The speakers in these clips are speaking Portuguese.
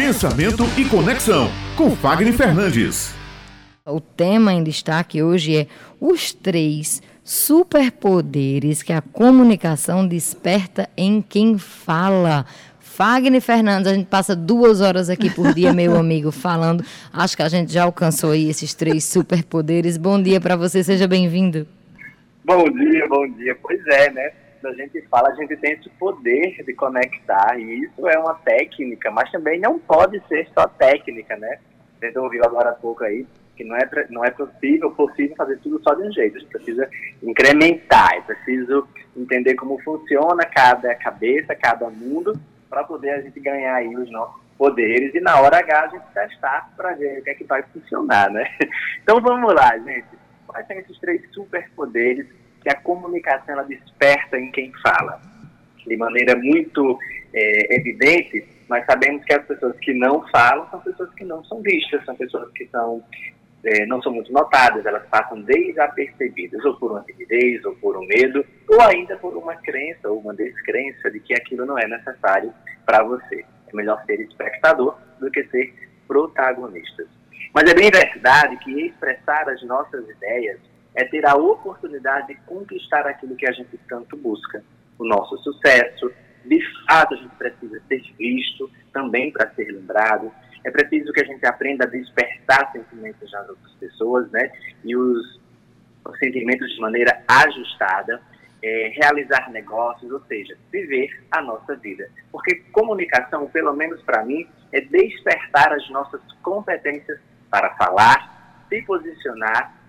Pensamento e Conexão, com Fagner Fernandes. O tema em destaque hoje é os três superpoderes que a comunicação desperta em quem fala. Fagner Fernandes, a gente passa duas horas aqui por dia, meu amigo, falando. Acho que a gente já alcançou aí esses três superpoderes. Bom dia para você, seja bem-vindo. Bom dia, bom dia. Pois é, né? A gente fala, a gente tem esse poder de conectar, e isso é uma técnica, mas também não pode ser só técnica, né? Você ouviu agora há pouco aí que não é, não é possível, possível fazer tudo só de um jeito, a gente precisa incrementar, é preciso entender como funciona cada cabeça, cada mundo, para poder a gente ganhar aí os nossos poderes e na hora H a gente testar para ver o que é que vai funcionar, né? Então vamos lá, gente. Quais são esses três superpoderes que a comunicação ela desperta em quem fala. De maneira muito é, evidente, nós sabemos que as pessoas que não falam são pessoas que não são vistas, são pessoas que são, é, não são muito notadas, elas passam desapercebidas, ou por uma timidez, ou por um medo, ou ainda por uma crença ou uma descrença de que aquilo não é necessário para você. É melhor ser espectador do que ser protagonista. Mas é bem verdade que expressar as nossas ideias é ter a oportunidade de conquistar aquilo que a gente tanto busca, o nosso sucesso. De fato, a gente precisa ser visto também para ser lembrado. É preciso que a gente aprenda a despertar sentimentos nas outras pessoas, né? E os, os sentimentos de maneira ajustada. É, realizar negócios, ou seja, viver a nossa vida. Porque comunicação, pelo menos para mim, é despertar as nossas competências para falar, se posicionar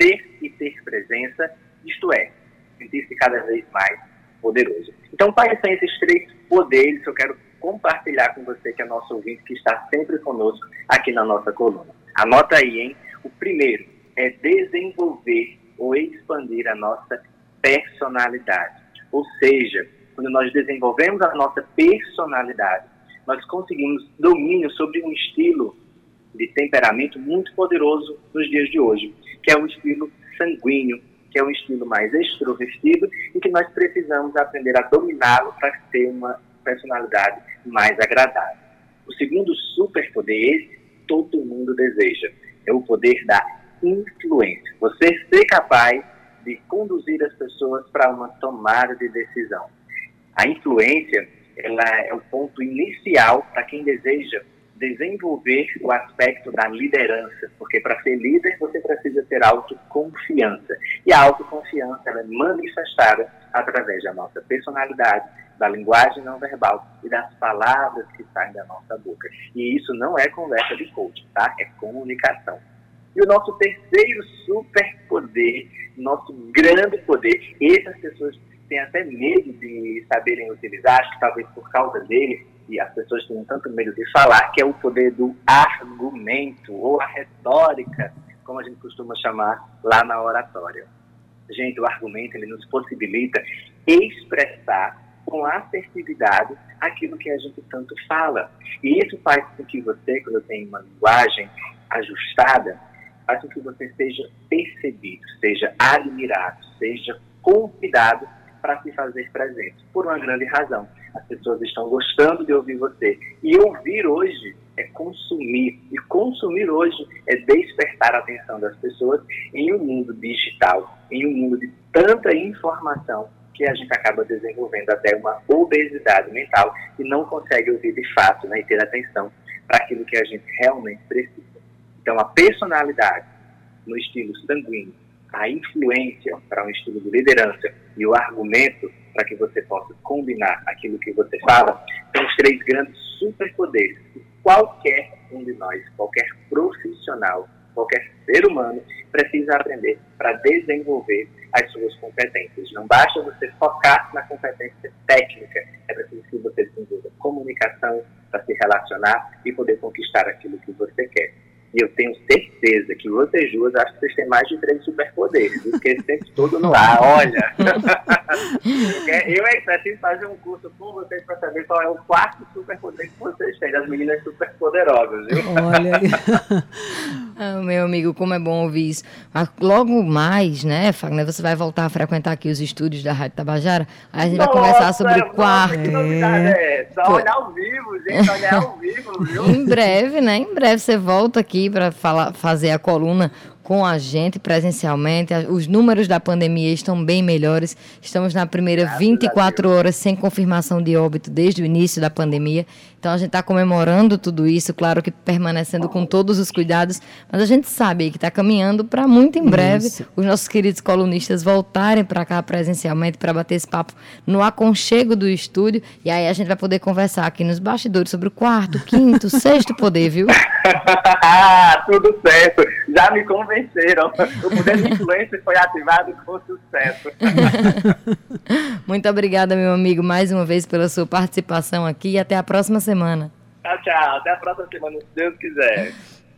ser e ter presença, isto é, sentir-se cada vez mais poderoso. Então, quais são esses três poderes que eu quero compartilhar com você, que é nosso ouvinte, que está sempre conosco aqui na nossa coluna? Anota aí, hein? O primeiro é desenvolver ou expandir a nossa personalidade. Ou seja, quando nós desenvolvemos a nossa personalidade, nós conseguimos domínio sobre um estilo de temperamento muito poderoso nos dias de hoje que é um estilo sanguíneo, que é um estilo mais extrovertido e que nós precisamos aprender a dominá-lo para ter uma personalidade mais agradável. O segundo superpoder, todo mundo deseja, é o poder da influência. Você ser capaz de conduzir as pessoas para uma tomada de decisão. A influência, ela é o ponto inicial para quem deseja desenvolver o aspecto da liderança, porque para ser líder você precisa ter autoconfiança. E a autoconfiança ela é manifestada através da nossa personalidade, da linguagem não verbal e das palavras que saem da nossa boca. E isso não é conversa de coach, tá? É comunicação. E o nosso terceiro superpoder, nosso grande poder, essas pessoas têm até medo de saberem utilizar, acho que talvez por causa dele, e as pessoas têm tanto medo de falar, que é o poder do argumento, ou a retórica, como a gente costuma chamar lá na oratória. Gente, o argumento ele nos possibilita expressar com assertividade aquilo que a gente tanto fala. E isso faz com que você, quando tem uma linguagem ajustada, faz com que você seja percebido, seja admirado, seja convidado para se fazer presente, por uma grande razão. As pessoas estão gostando de ouvir você. E ouvir hoje é consumir. E consumir hoje é despertar a atenção das pessoas em um mundo digital, em um mundo de tanta informação que a gente acaba desenvolvendo até uma obesidade mental e não consegue ouvir de fato né, e ter atenção para aquilo que a gente realmente precisa. Então, a personalidade no estilo sanguíneo, a influência para um estilo de liderança e o argumento para que você possa combinar aquilo que você fala, são os três grandes superpoderes que qualquer um de nós, qualquer profissional, qualquer ser humano precisa aprender para desenvolver as suas competências. Não basta você focar na competência técnica, é preciso que você desenvolva comunicação para se relacionar e poder conquistar aquilo que você quer. E eu tenho certeza que vocês duas acho que vocês têm mais de três superpoderes, porque sempre tudo no ar. Olha! eu é preciso fazer um curso com vocês para saber qual é o quarto superpoder que vocês têm, das meninas superpoderosas, viu? Olha. Ah, meu amigo, como é bom ouvir isso. Mas logo mais, né, Fagner, você vai voltar a frequentar aqui os estúdios da Rádio Tabajara. Aí a gente Nossa, vai conversar sobre o quarto. Que novidade é essa? Olhar ao vivo, gente, olhar ao vivo, viu? Em breve, né? Em breve você volta aqui para fazer a coluna com a gente presencialmente. Os números da pandemia estão bem melhores. Estamos na primeira Graças 24 horas sem confirmação de óbito desde o início da pandemia. Então a gente está comemorando tudo isso, claro que permanecendo com todos os cuidados, mas a gente sabe que está caminhando para muito em breve isso. os nossos queridos colunistas voltarem para cá presencialmente para bater esse papo no aconchego do estúdio. E aí a gente vai poder conversar aqui nos bastidores sobre o quarto, quinto, sexto poder, viu? tudo certo. Já me convenceram. O poder de influência foi ativado com sucesso. Muito obrigada, meu amigo, mais uma vez pela sua participação aqui e até a próxima semana. Tchau, tchau. Até a próxima semana, se Deus quiser.